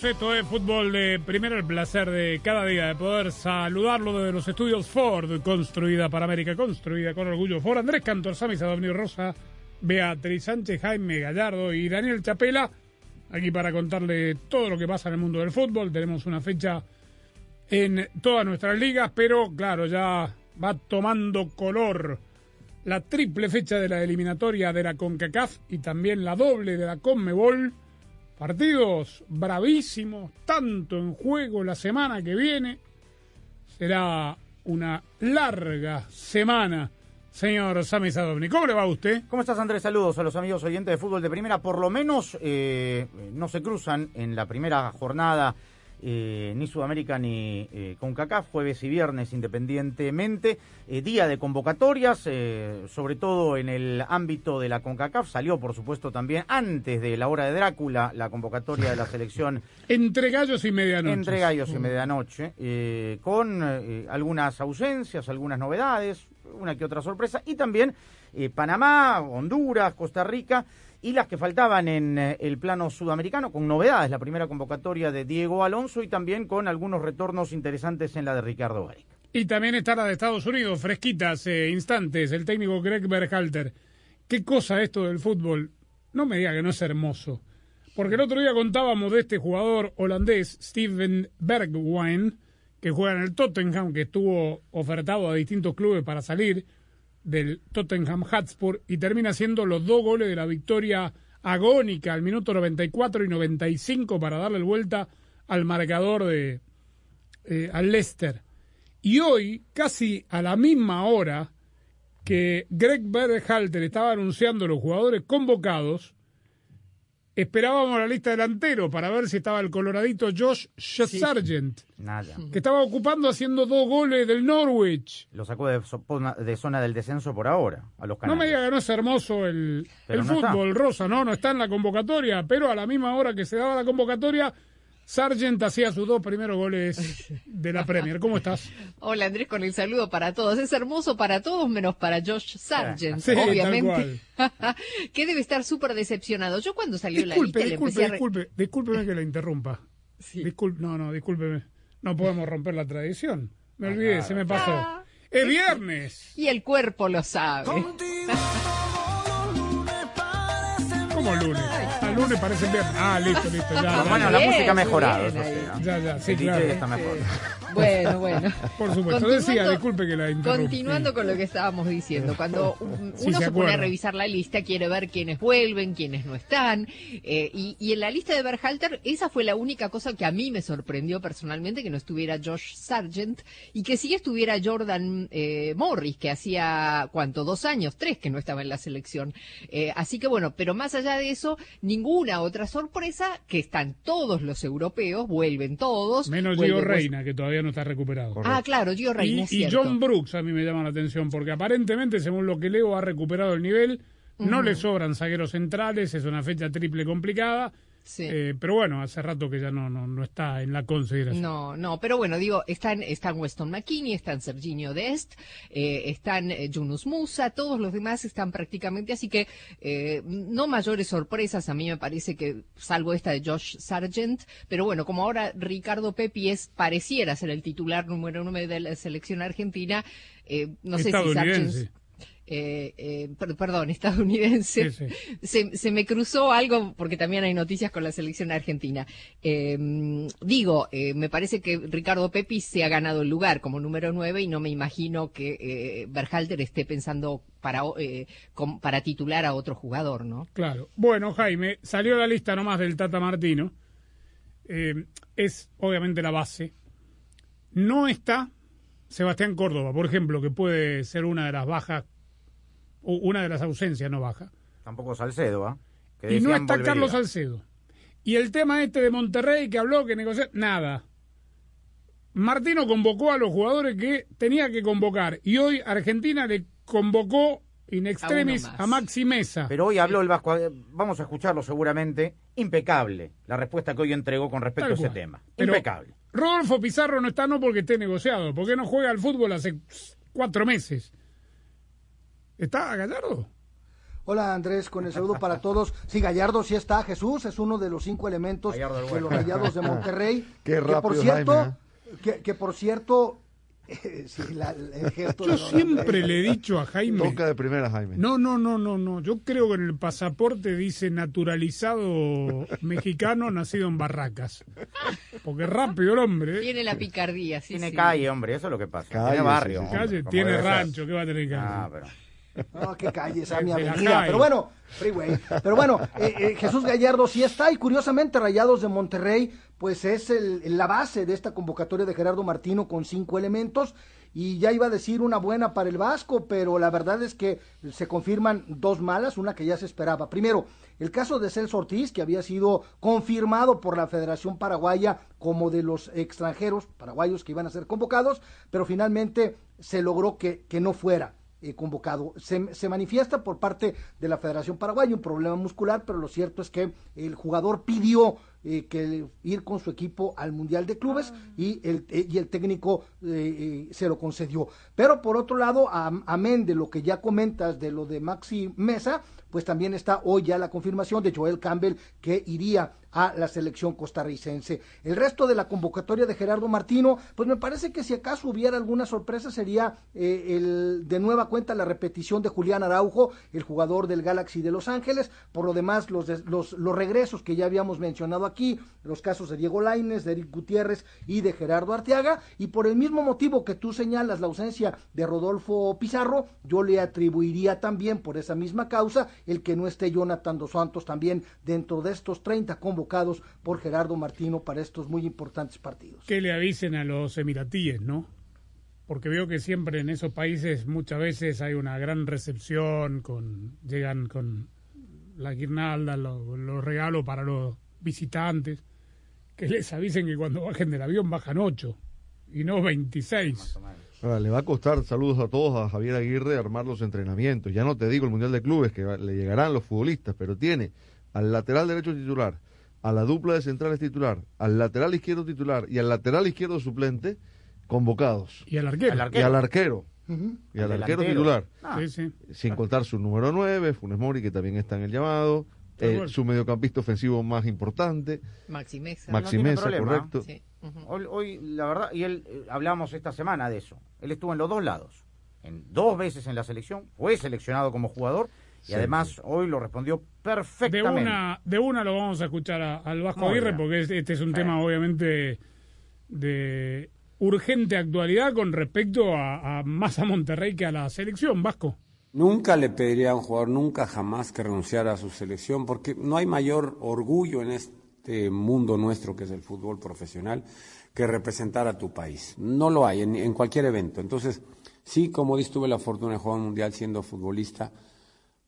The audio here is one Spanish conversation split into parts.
Bienvenidos. Esto es Fútbol de Primero. El placer de cada día de poder saludarlo desde los estudios Ford, construida para América, construida con orgullo. Ford Andrés Cantor, Sami Sadovni Rosa, Beatriz Sánchez, Jaime Gallardo y Daniel Chapela. Aquí para contarle todo lo que pasa en el mundo del fútbol. Tenemos una fecha en todas nuestras ligas, pero claro, ya va tomando color la triple fecha de la eliminatoria de la CONCACAF y también la doble de la CONMEBOL. Partidos bravísimos, tanto en juego la semana que viene. Será una larga semana, señor Sami Sadovni. ¿Cómo le va a usted? ¿Cómo estás, Andrés? Saludos a los amigos oyentes de fútbol de primera. Por lo menos eh, no se cruzan en la primera jornada eh, ni Sudamérica ni eh, CONCACAF, jueves y viernes independientemente. Eh, día de convocatorias, eh, sobre todo en el ámbito de la CONCACAF. Salió, por supuesto, también antes de la hora de Drácula la convocatoria de la selección Entre gallos y medianoche. entre gallos y medianoche, eh, con algunas ausencias, algunas novedades, una que otra sorpresa, y también Panamá, Honduras, Costa Rica, y las que faltaban en eh, el plano sudamericano, con novedades, la primera convocatoria de Diego Alonso y también con algunos retornos interesantes en la de Ricardo Gareca. Y también está la de Estados Unidos, fresquitas, eh, instantes, el técnico Greg Berhalter. ¿Qué cosa esto del fútbol? No me diga que no es hermoso. Porque el otro día contábamos de este jugador holandés, Steven Bergwijn, que juega en el Tottenham, que estuvo ofertado a distintos clubes para salir del Tottenham Hotspur y termina haciendo los dos goles de la victoria agónica al minuto 94 y 95 para darle vuelta al marcador de eh, al Leicester. Y hoy, casi a la misma hora que Greg Berhalter estaba anunciando los jugadores convocados, esperábamos la lista delantero para ver si estaba el coloradito Josh Sargent, Nada. que estaba ocupando haciendo dos goles del Norwich. Lo sacó de, so- de zona del descenso por ahora, a los No canales. me diga que no es hermoso el, Pero el no está. fútbol, Rosa, no, no está en la convocatoria, pero a la misma hora que se daba la convocatoria, Sargent hacía sus dos primeros goles de la Premier. ¿Cómo estás? Hola Andrés, con el saludo para todos. Es hermoso para todos menos para Josh Sargent, Sí, tal obviamente. que debe estar súper decepcionado. Yo cuando salió Disculpe, la lista le disculpe, empecé a... re- disculpe, discúlpeme que la interrumpa. Sí. Disculpe, no, no, discúlpeme. No podemos romper la tradición. Me olvidé, se me pasó. Ah. ¡Es viernes! Y el cuerpo lo sabe. Lunes. Al lunes parece viernes. Ah, listo, listo, ya. ya, Bueno, ya. la música ha mejorado, bien eso ahí. sí, ¿no? Ya, ya, sí, El DJ claro. está mejor. Bueno, bueno. Por supuesto. Decía, disculpe que la. Continuando con lo que estábamos diciendo, cuando un- Sí, uno se se, pone a revisar la lista, quiere ver quiénes vuelven, quiénes no están, eh, y, y en la lista de Berhalter, esa fue la única cosa que a mí me sorprendió personalmente, que no estuviera Josh Sargent, y que sí estuviera Jordan eh, Morris, que hacía, ¿cuánto? Dos años, tres que no estaba en la selección. Eh, así que bueno, pero más allá de eso, ninguna otra sorpresa, que están todos los europeos, vuelven todos. Menos Gio Reina, que todavía no está recuperado. Ah, claro, Gio Reina, Y, es y cierto. John Brooks a mí me llama la atención, porque aparentemente, según lo que leo, ha recuperado el nivel. No le sobran zagueros centrales, es una fecha triple complicada. Sí. Eh, pero bueno, hace rato que ya no, no, no está en la consideración. No, no, pero bueno, digo, están, están Weston McKinney, están Serginho Dest, eh, están eh, Yunus Musa, todos los demás están prácticamente, así que eh, no mayores sorpresas, a mí me parece que, salvo esta de Josh Sargent, pero bueno, como ahora Ricardo Pepi es, pareciera ser el titular número uno de la selección argentina, no sé si. Sargent... eh, eh, per- perdón, estadounidense, Sí, Se, se me cruzó algo, porque también hay noticias con la selección argentina. Eh, digo, eh, me parece que Ricardo Pepi se ha ganado el lugar como número 9 y no me imagino que Berhalter esté pensando para, com- para titular a otro jugador, ¿no? Claro. Bueno, Jaime, salió la lista nomás del Tata Martino. Es obviamente la base. No está Sebastián Córdoba, por ejemplo, que puede ser una de las bajas, una de las ausencias no baja. Tampoco Salcedo, ¿ah? Y no está volvería. Carlos Salcedo. Y el tema este de Monterrey que habló, que negoció, nada. Martino convocó a los jugadores que tenía que convocar. Y hoy Argentina le convocó in extremis más. a, Maxi Mesa. Pero hoy habló el Vasco, vamos a escucharlo seguramente. Impecable la respuesta que hoy entregó con respecto a ese tema. Pero Impecable. Rodolfo Pizarro no está no porque esté negociado, porque no juega al fútbol hace cuatro meses. ¿Está Gallardo? Hola Andrés, con el saludo para todos. Sí, Gallardo sí está, Jesús es uno de los cinco elementos Gallardo de los Rayados de Monterrey. Qué que por rápido, cierto, Jaime, que, que por cierto, eh, sí, la- el gesto Yo siempre le he dicho a Jaime. Toca de primera, Jaime. No, no, no, no, no. Yo creo que en el pasaporte dice naturalizado mexicano nacido en Barracas. Porque es rápido el hombre. ¿eh? Tiene la picardía, sí, Tiene sí. calle, hombre, eso es lo que pasa. Calle, tiene barrio. sí, sí. hombre, Calle, como tiene ser. rancho, ¿qué va a tener calle? Ah, pero... No, qué calle, esa mi avenida. Pero bueno, freeway. Pero bueno, eh, eh, Jesús Gallardo sí está y curiosamente Rayados de Monterrey, pues es el, la base de esta convocatoria de Gerardo Martino con cinco elementos. Y ya iba a decir una buena para el Vasco, pero la verdad es que se confirman dos malas, una que ya se esperaba. Primero, el caso de Celso Ortiz, que había sido confirmado por la Federación Paraguaya como de los extranjeros paraguayos que iban a ser convocados, pero finalmente se logró que, que no fuera eh, convocado. Se, se manifiesta por parte de la Federación Paraguaya un problema muscular, pero lo cierto es que el jugador pidió eh, que ir con su equipo al Mundial de Clubes y, el, eh, y el técnico se lo concedió. Pero por otro lado, am- amén de lo que ya comentas de lo de Maxi Mesa, pues también está hoy ya la confirmación de Joel Campbell que iría a la selección costarricense. El resto de la convocatoria de Gerardo Martino, pues me parece que si acaso hubiera alguna sorpresa sería eh, el de nueva cuenta la repetición de Julián Araujo, el jugador del Galaxy de Los Ángeles. Por lo demás, los, los, los regresos que ya habíamos mencionado aquí, los casos de Diego Laines, de Eric Gutiérrez y de Gerardo Arteaga. Y por el mismo motivo que tú señalas la ausencia de Rodolfo Pizarro, yo le atribuiría también por esa misma causa el que no esté Jonathan Dos Santos también dentro de estos 30 convocados por Gerardo Martino para estos muy importantes partidos. Que le avisen a los emiratíes, ¿no? Porque veo que siempre en esos países muchas veces hay una gran recepción, con llegan con la guirnalda, lo- los regalos para los visitantes. Que les avisen que cuando bajen del avión bajan ocho y no 26. Ahora, le va a costar, saludos a todos, a Javier Aguirre, armar los entrenamientos. Ya no te digo el Mundial de Clubes, que le llegarán los futbolistas, pero tiene al lateral derecho titular, a la dupla de centrales titular, al lateral izquierdo titular y al lateral izquierdo suplente convocados. Y al arquero. Al Y al arquero. Y al Al arquero titular. Ah, Sí, sí. Sin contar su número 9, Funes Mori, que también está en el llamado. Eh, su mediocampista ofensivo más importante, Maxi Mesa. Maxi tiene Mesa, problema. correcto. Sí, ujú. Hoy, hoy, la verdad, y él, eh, hablamos esta semana de eso. Él estuvo en los dos lados. En dos veces en la selección, fue seleccionado como jugador y Sí. además hoy lo respondió De perfectamente. una, de una lo vamos a escuchar a- al Vasco Muy Aguirre bien. porque este, este es un Sí. tema obviamente de urgente actualidad con respecto a, a más a Monterrey que a la selección, Vasco. Nunca le pediría a un jugador, nunca jamás que renunciara a su selección, porque no hay mayor orgullo en este mundo nuestro que es el fútbol profesional que representar a tu país. No lo hay en, en cualquier evento. Entonces, sí, como dices, tuve la fortuna de jugar un mundial siendo futbolista,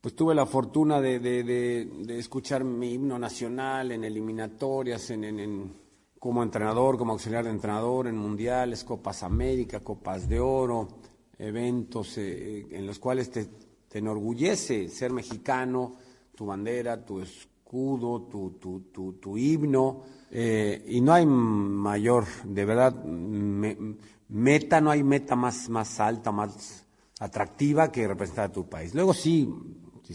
pues tuve la fortuna de, de- de- escuchar mi himno nacional en eliminatorias, en, en- en- como entrenador, como auxiliar de entrenador, en mundiales, Copas América, Copas de Oro, eventos eh, en los cuales te, te enorgullece ser mexicano, tu bandera, tu escudo, tu, tu, tu, tu himno, eh, y no hay mayor, de verdad, me- meta, no hay meta más, más alta, más atractiva que representar a tu país. Luego sí,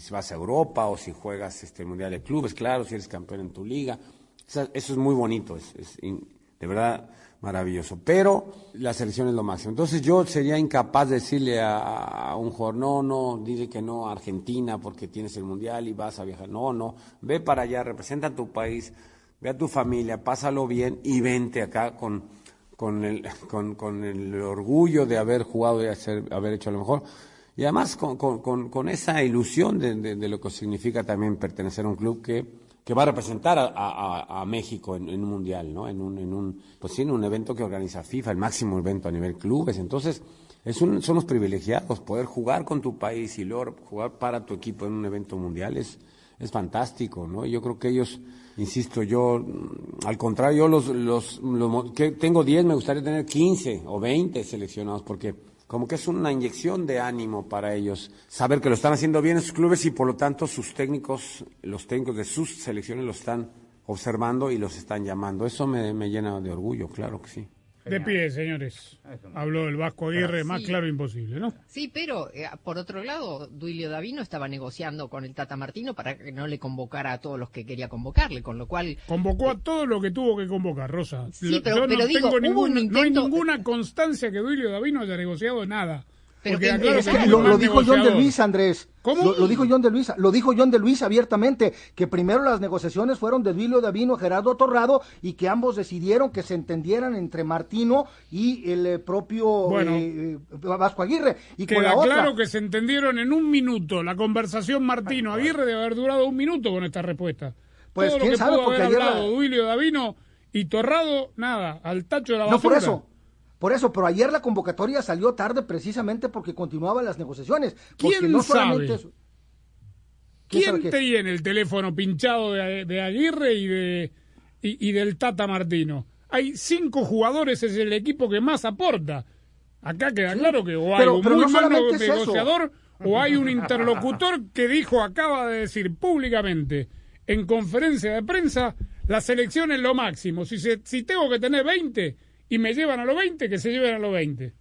si vas a Europa o si juegas este Mundial de Clubes, claro, si eres campeón en tu liga, o sea, eso es muy bonito, es, es de verdad maravilloso. Pero la selección es lo máximo. Entonces yo sería incapaz de decirle a, a, un jugador, no, no, dile que no a Argentina porque tienes el mundial y vas a viajar. No, no, ve para allá, representa a tu país, ve a tu familia, pásalo bien y vente acá con, con, el, con, con el orgullo de haber jugado y hacer, haber hecho lo mejor. Y además con, con, con esa ilusión de, de, lo que significa también pertenecer a un club que, que va a representar a, a, México en, un mundial, ¿no? En un, en un, pues sí, en un evento que organiza FIFA, el máximo evento a nivel clubes. Entonces, es un, son los privilegiados, poder jugar con tu país y luego jugar para tu equipo en un evento mundial es, es fantástico, ¿no? Yo creo que ellos, insisto, yo, al contrario, yo los, los, los que tengo 10, me gustaría tener 15 o 20 seleccionados, porque como que es una inyección de ánimo para ellos, saber que lo están haciendo bien en sus clubes y por lo tanto sus técnicos, los técnicos de sus selecciones lo están observando y los están llamando. Eso me, me llena de orgullo, claro que sí. De pie, señores. Habló el Vasco Aguirre, más Sí. claro imposible, ¿no? Sí, pero eh, por otro lado, Duilio Davino estaba negociando con el Tata Martino para que no le convocara a todos los que quería convocarle, con lo cual Convocó a todo lo que tuvo que convocar, Rosa. Sí, pero- yo pero no, digo, tengo hubo un ninguna, no hay ninguna constancia que Duilio Davino haya negociado nada. Pero Porque Es que lo, lo dijo John de. Luis, Andrés. ¿Cómo? Lo, lo dijo John de Luis, lo dijo John de Luis abiertamente, que primero las negociaciones fueron de Duilio Davino, Gerardo Torrado, y que ambos decidieron que se entendieran entre Martino y el eh, propio Bueno. eh, eh, Vasco Aguirre. Y con Queda la otra, claro que se entendieron en un minuto. La conversación Martino Aguirre debe haber durado un minuto con esta respuesta. Pues, Todo lo quién que sabe, pudo porque haber ayer hablado Duilio Davino y Torrado, nada, al tacho de la No basura. por eso. Por eso, pero ayer la convocatoria salió tarde precisamente porque continuaban las negociaciones. ¿Quién no sabe? eso- ¿Quién sabe ¿Quién qué? tiene el teléfono pinchado de, de Aguirre y, de, y, y del Tata Martino? Hay cinco jugadores, es el equipo que más aporta. Acá queda claro que o hay pero- un pero muy no mal solamente es eso. negociador o hay un interlocutor que dijo, acaba de decir públicamente en conferencia de prensa, la selección es lo máximo. Si, se- si tengo que tener 20 y me llevan a los 20, que se lleven a los 20.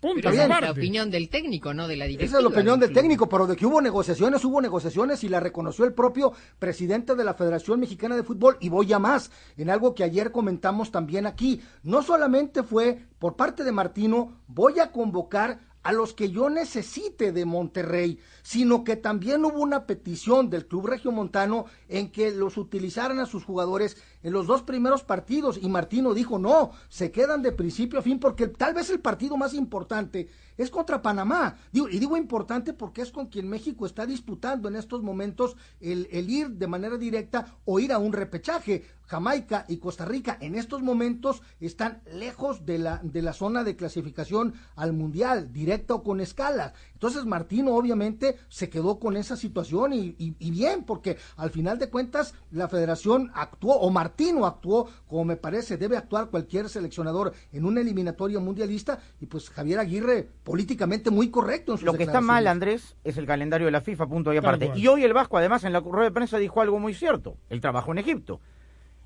Punto. es la opinión del técnico, no de la directiva. Esa es la opinión del técnico, pero de que hubo negociaciones, hubo negociaciones y la reconoció el propio presidente de la Federación Mexicana de Fútbol y voy a más, en algo que ayer comentamos también aquí. No solamente fue por parte de Martino, voy a convocar a los que yo necesite de Monterrey, sino que también hubo una petición del Club Regiomontano en que los utilizaran a sus jugadores en los dos primeros partidos y Martino dijo no, se quedan de principio a fin porque tal vez el partido más importante es contra Panamá. Digo, y digo importante porque es con quien México está disputando en estos momentos el, el ir de manera directa o ir a un repechaje. Jamaica y Costa Rica en estos momentos están lejos de la, de la zona de clasificación al Mundial, directa o con escalas. Entonces Martino obviamente se quedó con esa situación y, y- y bien, porque al final de cuentas la federación actuó, o Martino actuó, como me parece debe actuar cualquier seleccionador en una eliminatoria mundialista, y pues Javier Aguirre políticamente muy correcto en sus Lo que está mal. Andrés, es el calendario de la FIFA, punto y aparte. Y hoy el Vasco, además, en la rueda de prensa dijo algo muy cierto. El trabajo en Egipto.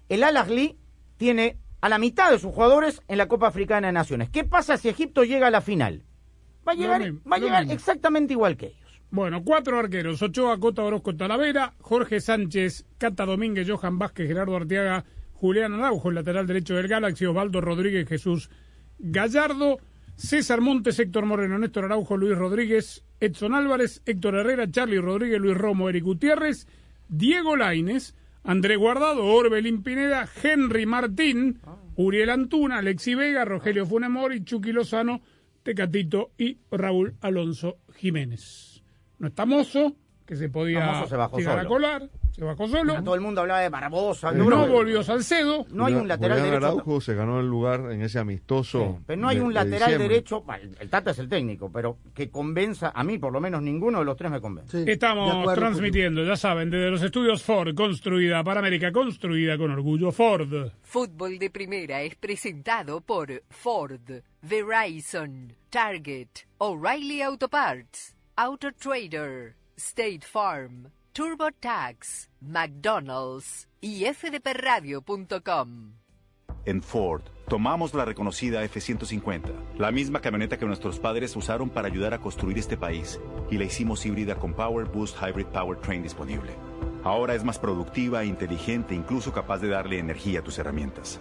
El Al Ahly tiene a la mitad de sus jugadores en la Copa Africana de Naciones. ¿Qué pasa si Egipto llega a la final? Va a llegar, va a llegar exactamente igual que ellos. Bueno, cuatro arqueros. Ochoa, Cota, Orozco, Talavera, Jorge Sánchez, Cata Domínguez, Johan Vázquez, Gerardo Arteaga, Julián Araujo, el lateral derecho del Galaxy, Osvaldo Rodríguez, Jesús Gallardo, César Montes, Héctor Moreno, Néstor Araujo, Luis Rodríguez, Edson Álvarez, Héctor Herrera, Charlie Rodríguez, Luis Romo, Eric Gutiérrez, Diego Laines, André Guardado, Orbelín Pineda, Henry Martín, Uriel Antuna, Alexi Vega, Rogelio Funemori, Chucky Lozano, Tecatito y Raúl Alonso Jiménez. No está Mozo, que se podía No, se llegar a colar, se bajó solo. Todo el mundo hablaba de Barbosa. No, no, volvió Salcedo. no hay un lateral Julián derecho. Araujo se ganó el lugar en ese amistoso. Pero no hay de- un lateral derecho, el Tata es el técnico, pero que convenza, a mí por lo menos ninguno de los tres me convence. Sí, Estamos acuerdo, transmitiendo, ya saben, desde los estudios Ford, construida para América, construida con orgullo Ford. Fútbol de Primera es presentado por Ford, Verizon, Target, O'Reilly Auto Parts, Auto Trader, State Farm, TurboTax, McDonald's y fdpradio.com. En Ford, tomamos la reconocida F-150, la misma camioneta que nuestros padres usaron para ayudar a construir este país, y la hicimos híbrida con Power Boost Hybrid Powertrain disponible. Ahora es más productiva, inteligente e incluso capaz de darle energía a tus herramientas.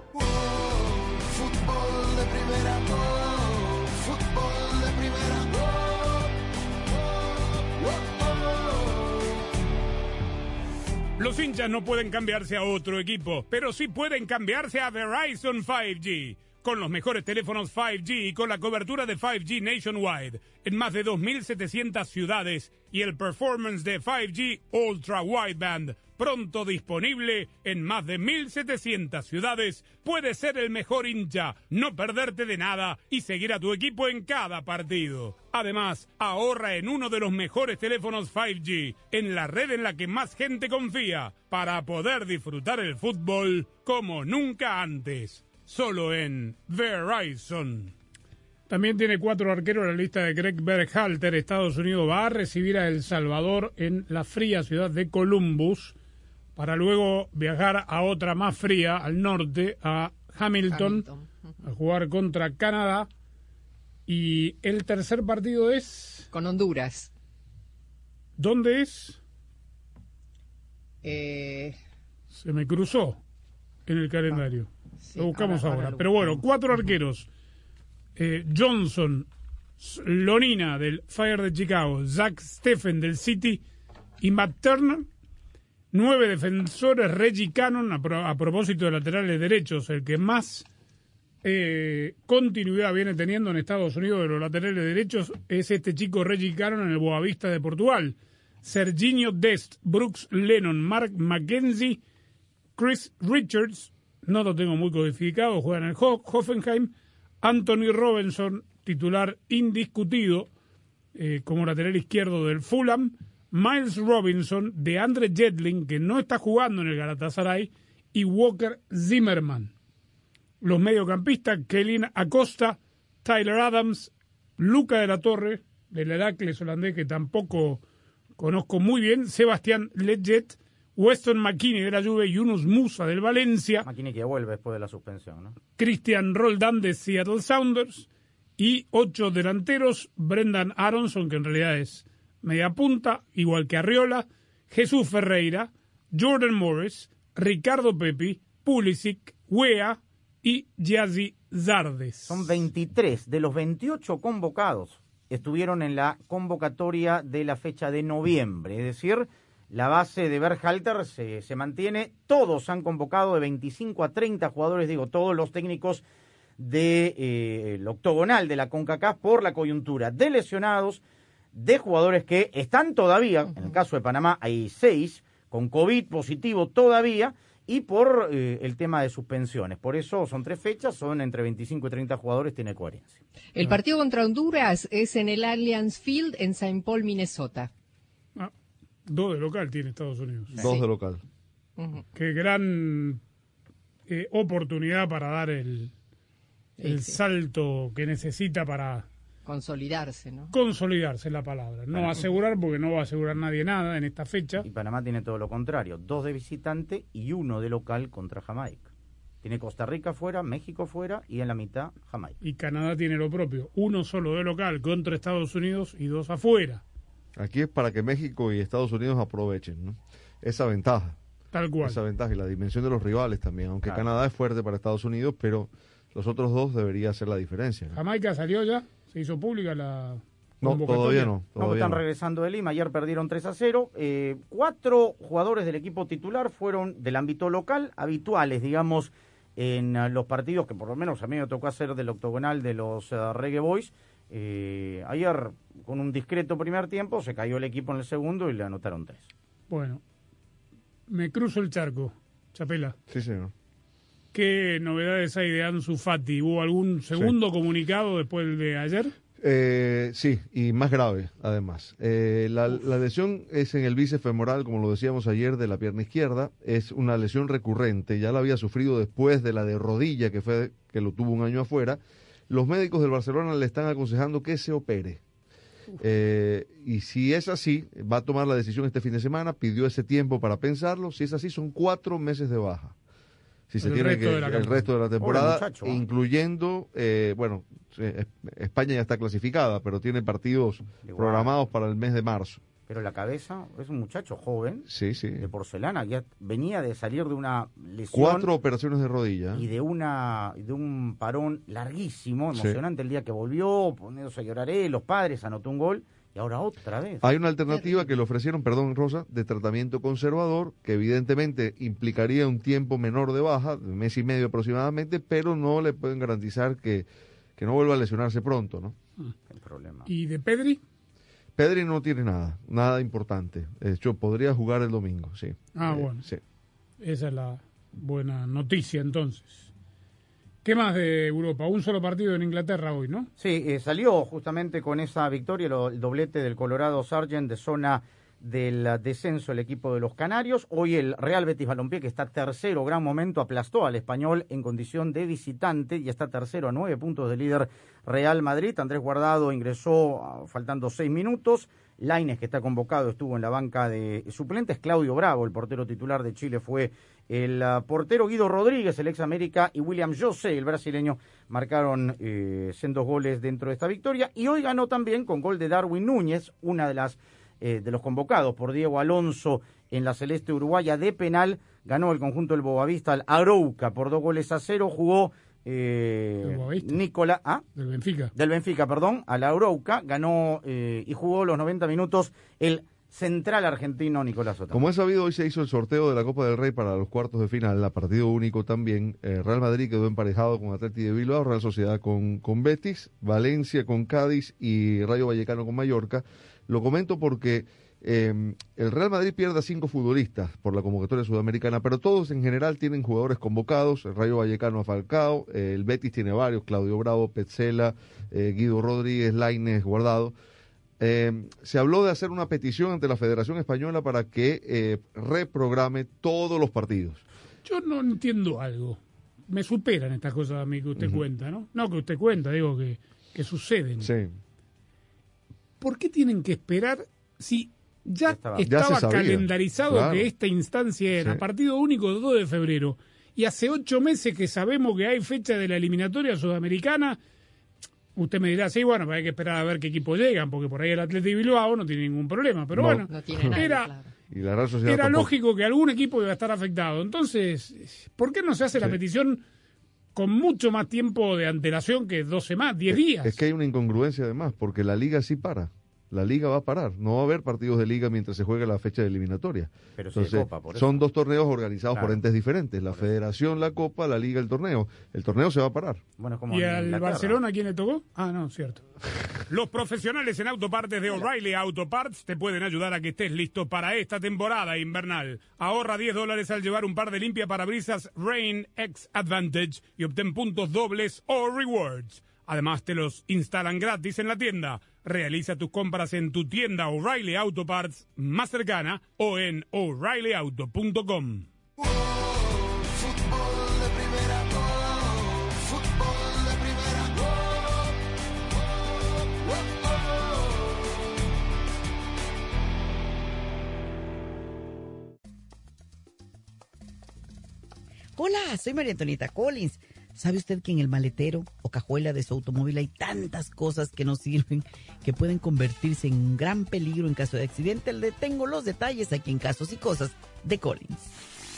Los hinchas no pueden cambiarse a otro equipo, pero sí pueden cambiarse a Verizon 5G. Con los mejores teléfonos 5G y con la cobertura de 5G nationwide en más de 2.700 ciudades y el performance de 5G Ultra Wideband pronto disponible en más de 1.700 ciudades, puedes ser el mejor hincha, no perderte de nada y seguir a tu equipo en cada partido. Además, ahorra en uno de los mejores teléfonos 5G, en la red en la que más gente confía, para poder disfrutar el fútbol como nunca antes. Solo en Verizon. También tiene cuatro arqueros en la lista de Greg Berhalter. Estados Unidos va a recibir a El Salvador en la fría ciudad de Columbus para luego viajar a otra más fría, al norte, a Hamilton, Hamilton. a jugar contra Canadá. Y el tercer partido es... Con Honduras. ¿Dónde es? Eh, Se me cruzó en el calendario. lo buscamos ahora- ahora. ahora lo Pero bueno, cuatro arqueros. Eh, Johnson, Lonina del Fire de Chicago, Zach Steffen del City y Matt Turner. Nueve defensores, Reggie Cannon, a, pro- a propósito de laterales derechos, el que más eh, continuidad viene teniendo en Estados Unidos de los laterales derechos es este chico Reggie Cannon en el Boavista de Portugal. Serginho Dest, Brooks Lennon, Mark McKenzie, Chris Richards, no lo tengo muy codificado, juega en el Ho- Hoffenheim. Anthony Robinson, titular indiscutido eh, como lateral izquierdo del Fulham. Miles Robinson, de Andre Jetling, que no está jugando en el Galatasaray. Y Walker Zimmerman. Los mediocampistas, Kelly Acosta, Tyler Adams, Luca de la Torre, del Heracles holandés, que tampoco conozco muy bien, Sebastián Leggett, Weston McKinney de la Juve, Yunus Musa del Valencia, Maquini que vuelve después de la suspensión, ¿no? Christian Roldán de Seattle Sounders y ocho delanteros, Brendan Aronson, que en realidad es media punta, igual que Arriola, Jesús Ferreira, Jordan Morris, Ricardo Pepi, Pulisic, Wea y Yazzie Zardes. Son 23 de los 28 convocados estuvieron en la convocatoria de la fecha de noviembre, es decir, la base de Berhalter se, se mantiene, todos han convocado de 25 a 30 jugadores, digo, todos los técnicos del de, eh, octogonal de la CONCACAF por la coyuntura de lesionados, de jugadores que están todavía, en el caso de Panamá hay seis, con COVID positivo todavía, y por eh, el tema de suspensiones. Por eso son tres fechas, son entre 25 y 30 jugadores, tiene coherencia. El partido contra Honduras es en el Allianz Field en St. Paul, Minnesota. Ah, dos de local tiene Estados Unidos. Dos de local. Qué gran eh, oportunidad para dar el, el Sí, sí. salto que necesita para Consolidarse, ¿no? consolidarse la palabra. No asegurar, porque no va a asegurar nadie nada en esta fecha. Y Panamá tiene todo lo contrario, dos de visitante y uno de local contra Jamaica. Tiene Costa Rica fuera, México fuera y en la mitad Jamaica. Y Canadá tiene lo propio. Uno solo de local contra Estados Unidos y dos afuera. Aquí es para que México y Estados Unidos aprovechen ¿no? esa ventaja. Tal cual. Esa ventaja y la dimensión de los rivales también. Aunque Claro. Canadá es fuerte para Estados Unidos, pero los otros dos debería hacer la diferencia. ¿no? Jamaica salió ya, se hizo pública la No, todavía no. No, están no. regresando de Lima, ayer perdieron 3 a 0. Eh, cuatro jugadores del equipo titular fueron del ámbito local, habituales, digamos, en eh, los partidos que por lo menos a mí me tocó hacer del octogonal de los eh, Reggae Boys. Eh, ayer, con un discreto primer tiempo, se cayó el equipo en el segundo y le anotaron tres. Bueno, me cruzo el charco, Chapela. Sí, señor. ¿Qué novedades hay de Ansu Fati? ¿Hubo algún segundo comunicado después de ayer? Eh, sí, y más grave, además. Eh, la, la lesión es en el bíceps femoral, como lo decíamos ayer, de la pierna izquierda. Es una lesión recurrente. Ya la había sufrido después de la de rodilla, que fue que lo tuvo un año afuera. Los médicos del Barcelona le están aconsejando que se opere. Eh, y si es así, va a tomar la decisión este fin de semana. Pidió ese tiempo para pensarlo. Si es así, son cuatro meses de baja. Si se tiene que el resto de la temporada, muchacho, ¿ah? incluyendo, eh, bueno, eh, España ya está clasificada, pero tiene partidos Igual. programados para el mes de marzo. Pero la cabeza es un muchacho joven, Sí, sí. de porcelana, que venía de salir de una lesión Cuatro operaciones de rodilla. y de una de un parón larguísimo, Sí. emocionante el día que volvió, poniéndose a llorar los padres, anotó un gol y ahora otra vez. Hay una alternativa que le ofrecieron, perdón Rosa, de tratamiento conservador, que evidentemente implicaría un tiempo menor de baja, de mes y medio aproximadamente, pero no le pueden garantizar que, que no vuelva a lesionarse pronto, ¿no? El problema. ¿Y de Pedri? Pedri no tiene nada, nada importante. De hecho, podría jugar el domingo, sí. Ah, Eh, bueno. Sí. Esa es la buena noticia entonces. ¿Qué más de Europa? Un solo partido en Inglaterra hoy, ¿no? Sí, eh, salió justamente con esa victoria el doblete del Colorado Sargent de zona del descenso el equipo de los Canarios. Hoy el Real Betis Balompié, que está tercero, gran momento, aplastó al español en condición de visitante y está tercero a nueve puntos del líder Real Madrid. Andrés Guardado ingresó ah, faltando seis minutos. Laines, que está convocado, estuvo en la banca de suplentes. Claudio Bravo, el portero titular de Chile, fue el ah, portero Guido Rodríguez, el ex América, y William José, el brasileño, marcaron eh, sendos goles dentro de esta victoria. Y hoy ganó también con gol de Darwin Núñez, una de las eh, de los convocados por Diego Alonso en la celeste uruguaya de penal ganó el conjunto del Boavista al Arouca por dos goles a cero. Jugó eh, Nicolás. ¿ah? Del Benfica. Del Benfica, perdón, al Arouca. Ganó eh, y jugó los 90 minutos el central argentino Nicolás Otamendi. Como es sabido, hoy se hizo el sorteo de la Copa del Rey para los cuartos de final, a partido único también. Eh, Real Madrid quedó emparejado con Atleti de Bilbao, Real Sociedad con, con Betis, Valencia con Cádiz y Rayo Vallecano con Mallorca. Lo comento porque eh, el Real Madrid pierde a cinco futbolistas por la convocatoria sudamericana, pero todos en general tienen jugadores convocados. El Rayo Vallecano a Falcao, eh, el Betis tiene varios, Claudio Bravo, Petzela, eh, Guido Rodríguez, Laines, Guardado. Eh, se habló de hacer una petición ante la Federación Española para que eh, reprograme todos los partidos. Yo no entiendo algo. Me superan estas cosas a mí que usted cuenta, ¿no? No que usted cuenta, digo que, que suceden. Sí. ¿Por qué tienen que esperar si ya estaba, ya calendarizado claro. que esta instancia era Sí. partido único 2 de febrero? Y hace ocho meses que sabemos que hay fecha de la eliminatoria sudamericana. Usted me dirá, sí, bueno, pero hay que esperar a ver qué equipo llegan, porque por ahí el Atlético Bilbao no tiene ningún problema. Pero No. bueno, No tiene era, claro. Y la Real Sociedad era tampoco. lógico que algún equipo iba a estar afectado. Entonces, ¿por qué no se hace la petición con mucho más tiempo de antelación que dos semanas, 10 días? Es que hay una incongruencia además, porque la liga sí para. La liga va a parar. No va a haber partidos de liga mientras se juegue la fecha de eliminatoria. Pero de Entonces, Copa, por eso. son dos torneos organizados por entes diferentes. La federación, la copa, la liga, el torneo. El torneo se va a parar. Bueno, como ¿Y al. Barcelona quién le tocó? Ah, no, cierto. Los profesionales en autopartes de O'Reilly Auto Parts te pueden ayudar a que estés listo para esta temporada invernal. Ahorra 10 dólares al llevar un par de limpia parabrisas Rain X Advantage y obtén puntos dobles o rewards. Además, te los instalan gratis en la tienda. Realiza tus compras en tu tienda O'Reilly Auto Parts más cercana o en o'ReillyAuto.com. Hola, soy María Antonieta Collins. ¿Sabe usted que en el maletero o cajuela de su automóvil hay tantas cosas que no sirven que pueden convertirse en un gran peligro en caso de accidente? Le tengo los detalles aquí en Casos y Cosas de Collins.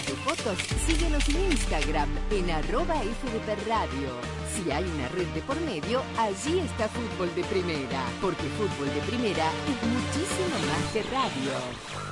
de fotos, síguenos en Instagram en arroba FDP Radio. Si hay una red de por medio, allí está Fútbol de Primera, porque Fútbol de Primera es muchísimo más que radio.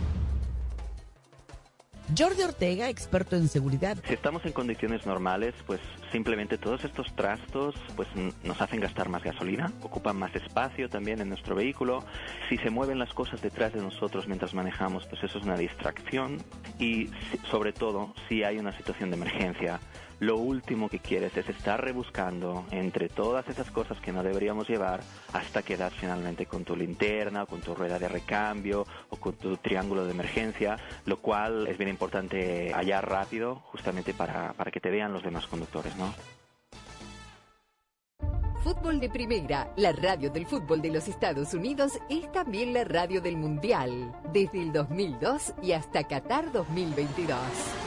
Jordi Ortega, experto en seguridad. Si estamos en condiciones normales, pues simplemente todos estos trastos pues nos hacen gastar más gasolina, ocupan más espacio también en nuestro vehículo. Si se mueven las cosas detrás de nosotros mientras manejamos, pues eso es una distracción. Y sobre todo, si hay una situación de emergencia, lo último que quieres es estar rebuscando entre todas esas cosas que no deberíamos llevar hasta quedar finalmente con tu linterna, o con tu rueda de recambio o con tu triángulo de emergencia, lo cual es bien importante hallar rápido justamente para, para que te vean los demás conductores. Fútbol de Primera, la radio del fútbol de los Estados Unidos, es también la radio del Mundial, desde el 2002 y hasta Qatar 2022.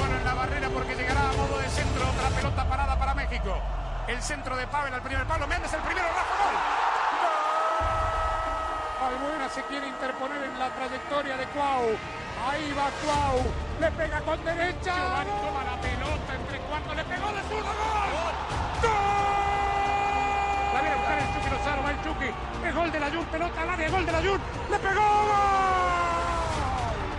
Solo en la barrera porque llegará a modo de centro. Otra pelota parada para México. El centro de Pavel al primer palo. Méndez el primero. Rafa gol. Albuena se quiere interponer en la trayectoria de Cuau. Ahí va Cuau. Le pega con derecha. Giovanni toma la pelota entre cuartos. Le pegó de zurdo. ¡Gol! La viene a buscar el Chucky Lozano. Va el Chucky. Es gol de la Jun. Pelota al área. Gol de la Jun. Le pegó. ¡Gol!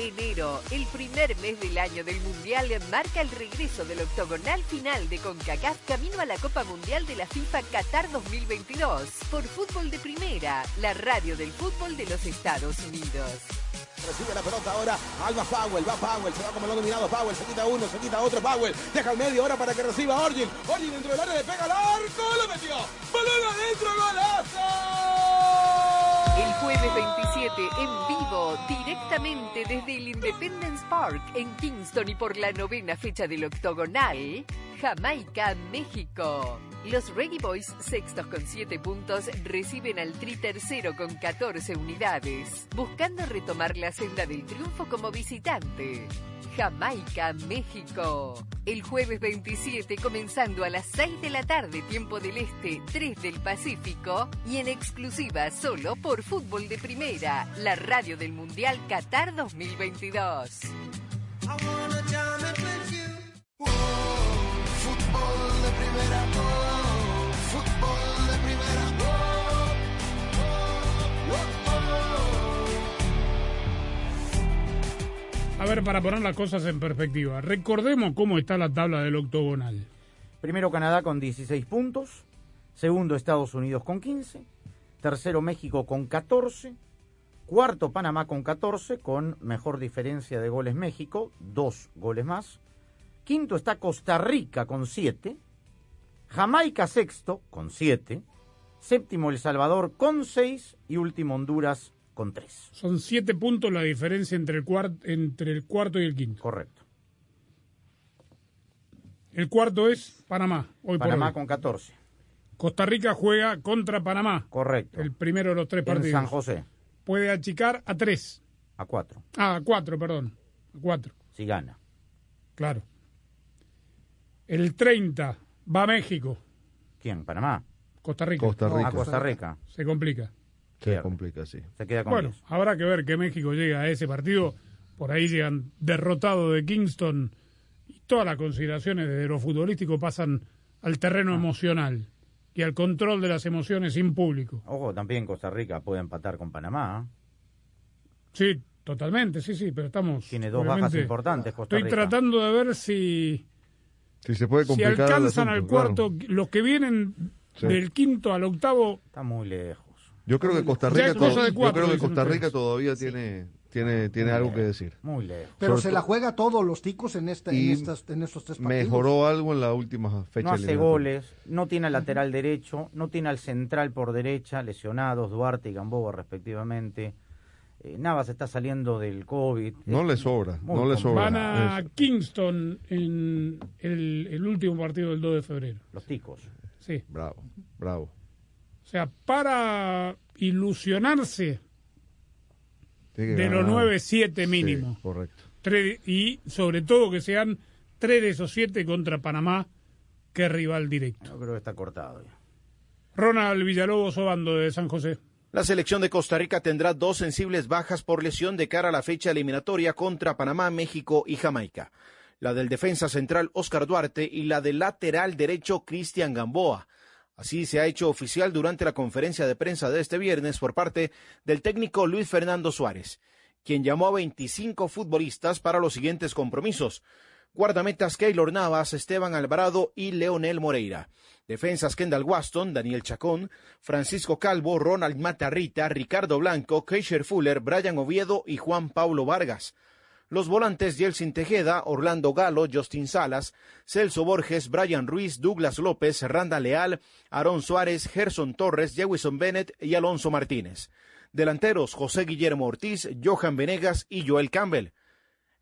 Enero, el primer mes del año del Mundial, marca el regreso del octogonal final de CONCACAF camino a la Copa Mundial de la FIFA Qatar 2022 por Fútbol de Primera, la radio del fútbol de los Estados Unidos. Recibe la pelota ahora Alba Powell, va Powell, se va como lo dominado Powell, se quita uno, se quita otro Powell, deja el medio ahora para que reciba Orgin, Orgin dentro del área le pega al arco, lo metió, balón adentro, golazo. El jueves 27 en vivo, directamente desde el Independence Park en Kingston y por la novena fecha del octogonal, Jamaica, México. Los Reggae Boys, sextos con 7 puntos, reciben al Tri tercero con 14 unidades, buscando retomar la senda del triunfo como visitante. Jamaica, México. El jueves 27, comenzando a las 6 de la tarde, tiempo del Este, 3 del Pacífico, y en exclusiva solo por Fútbol de Primera, la radio del Mundial Qatar 2022. A ver, para poner las cosas en perspectiva, recordemos cómo está la tabla del octogonal. Primero Canadá con 16 puntos, segundo Estados Unidos con 15, tercero México con 14, cuarto Panamá con 14, con mejor diferencia de goles México, dos goles más, quinto está Costa Rica con 7, Jamaica sexto con 7, séptimo El Salvador con 6 y último Honduras con 3. Son siete puntos la diferencia entre el, cuart- entre el cuarto y el quinto. Correcto. El cuarto es Panamá. Hoy por Panamá hoy. con 14. Costa Rica juega contra Panamá. Correcto. El primero de los tres En partidos. San José, Puede achicar a tres. a 4, Ah, a cuatro, perdón. A cuatro, si gana. claro. El 30 va a México. ¿Quién? ¿Panamá? Costa Rica. Costa Rica. A Costa Rica. Se complica. Se complica, sí. Se queda con Bueno, 10. habrá que ver que México llega a ese partido. Por ahí llegan derrotados de Kingston. Y todas las consideraciones desde lo futbolístico pasan al Ah. terreno emocional y al control de las emociones sin público. Ojo, también Costa Rica puede empatar con Panamá. ¿eh? Sí, totalmente, sí, sí, pero estamos. Tiene dos bajas importantes Costa Estoy tratando de ver si, Si se puede si complicar. el alcanzan asunto, al cuarto, claro. los que vienen Sí. del quinto al octavo. Está muy lejos. Yo creo que Costa Rica, yo creo que Costa Rica todavía tiene, tiene, tiene algo que decir. Muy lejos. Pero Sobre se to- la juega todos los ticos en, esta, en, estas, en estos tres partidos. Mejoró algo en la última fecha. No hace goles, no tiene al lateral derecho, no tiene al central por derecha, lesionados, Duarte y Gamboa respectivamente. Eh, Navas está saliendo del COVID. No le sobra, muy no le sobra. Van a. Kingston en el, el último partido del 2 de febrero. Los ticos. Sí. Bravo, bravo. O sea, para ilusionarse de los ganar. 9-7 mínimo. Sí, correcto. Tres- y sobre todo que sean tres de esos siete contra Panamá, que es rival directo. Yo creo que está cortado ya. Ronald Villalobos Obando de San José. La selección de Costa Rica tendrá dos sensibles bajas por lesión de cara a la fecha eliminatoria contra Panamá, México y Jamaica. La del defensa central Oscar Duarte y la del lateral derecho Cristian Gamboa. Así se ha hecho oficial durante la conferencia de prensa de este viernes por parte del técnico Luis Fernando Suárez, quien llamó a 25 futbolistas para los siguientes compromisos. Guardametas Keylor Navas, Esteban Alvarado y Leonel Moreira. Defensas Kendall Waston, Daniel Chacón, Francisco Calvo, Ronald Matarrita, Ricardo Blanco, Keisher Fuller, Brian Oviedo y Juan Pablo Vargas. Los volantes Yeltsin Tejeda, Orlando Galo, Justin Salas, Celso Borges, Brian Ruiz, Douglas López, Randa Leal, Aarón Suárez, Gerson Torres, Jewison Bennett y Alonso Martínez. Delanteros José Guillermo Ortiz, Johan Venegas y Joel Campbell.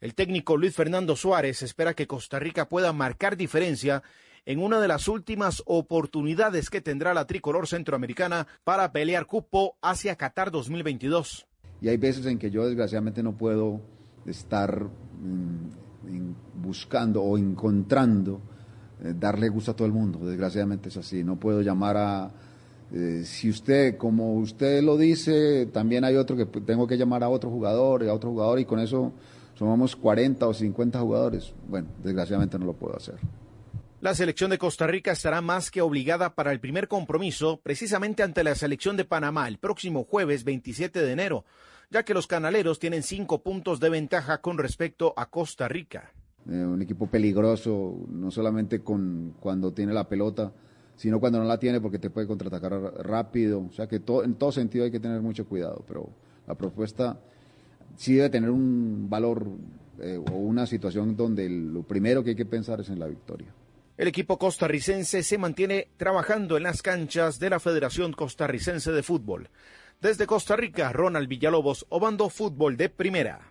El técnico Luis Fernando Suárez espera que Costa Rica pueda marcar diferencia en una de las últimas oportunidades que tendrá la tricolor centroamericana para pelear cupo hacia Qatar 2022. Y hay veces en que yo desgraciadamente no puedo estar mm, buscando o encontrando eh, darle gusto a todo el mundo. Desgraciadamente es así. No puedo llamar a... eh, si usted, como usted lo dice, también hay otro que tengo que llamar a otro jugador y a otro jugador y con eso somos 40 o 50 jugadores. Bueno, desgraciadamente no lo puedo hacer. La selección de Costa Rica estará más que obligada para el primer compromiso, precisamente ante la selección de Panamá el próximo jueves 27 de enero, ya que los canaleros tienen cinco puntos de ventaja con respecto a Costa Rica. Eh, un equipo peligroso, no solamente con cuando tiene la pelota, sino cuando no la tiene porque te puede contraatacar rápido. O sea que en todo sentido hay que tener mucho cuidado, pero la propuesta sí debe tener un valor eh, o una situación donde lo primero que hay que pensar es en la victoria. El equipo costarricense se mantiene trabajando en las canchas de la Federación Costarricense de Fútbol. Desde Costa Rica, Ronald Villalobos, Obando Fútbol de Primera.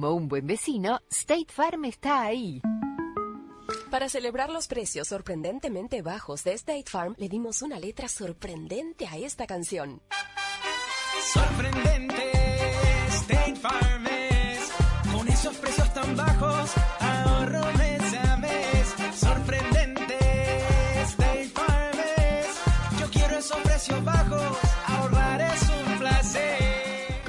Como un buen vecino, State Farm está ahí. Para celebrar los precios sorprendentemente bajos de State Farm, le dimos una letra sorprendente a esta canción. Sorprendente, State Farm es. Con esos precios tan bajos, ahorro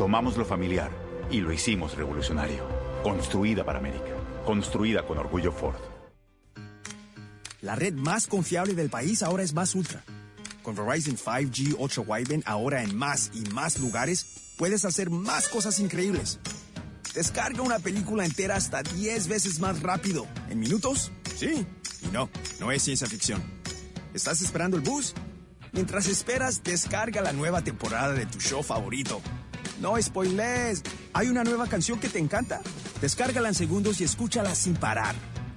Tomamos lo familiar y lo hicimos revolucionario. Construida para América. Construida con orgullo Ford. La red más confiable del país ahora es Más Ultra. Con Verizon 5G Ultra Wideband ahora en más y más lugares, puedes hacer más cosas increíbles. Descarga una película entera hasta 10 veces más rápido. ¿En minutos? Sí. Y no, no es ciencia ficción. ¿Estás esperando el bus? Mientras esperas, descarga la nueva temporada de tu show favorito. No spoilers. ¿Hay una nueva canción que te encanta? Descárgala en segundos y escúchala sin parar.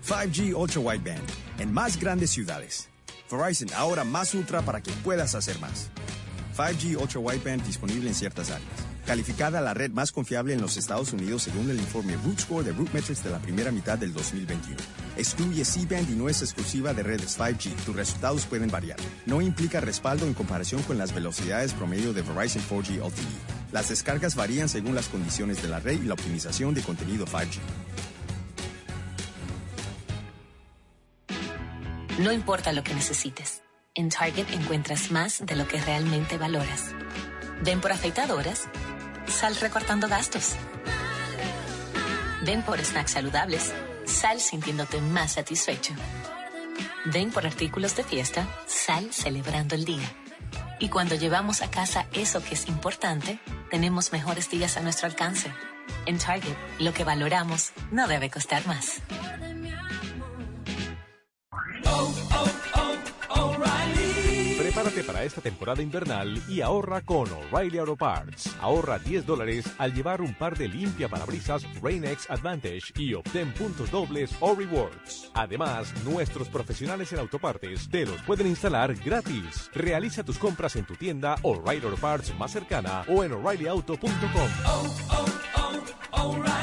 5G Ultra Wideband en más grandes ciudades. Verizon ahora más ultra para que puedas hacer más. 5G Ultra Wideband disponible en ciertas áreas. Calificada la red más confiable en los Estados Unidos según el informe Root Score de RootMetrics de la primera mitad del 2021. Excluye C-Band y no es exclusiva de redes 5G. Tus resultados pueden variar. No implica respaldo en comparación con las velocidades promedio de Verizon 4G LTE. Las descargas varían según las condiciones de la red y la optimización de contenido 5G. No importa lo que necesites, en Target encuentras más de lo que realmente valoras. Ven por afeitadoras, sal recortando gastos. Ven por snacks saludables, sal sintiéndote más satisfecho. Ven por artículos de fiesta, sal celebrando el día. Y cuando llevamos a casa eso que es importante, tenemos mejores días a nuestro alcance. En Target, lo que valoramos no debe costar más. Prepárate para esta temporada invernal y ahorra con O'Reilly Auto Parts. Ahorra 10 dólares al llevar un par de limpia parabrisas Rain-X Advantage y obtén puntos dobles o rewards. Además, nuestros profesionales en autopartes te los pueden instalar gratis. Realiza tus compras en tu tienda O'Reilly Auto Parts más cercana o en o'ReillyAuto.com. Auto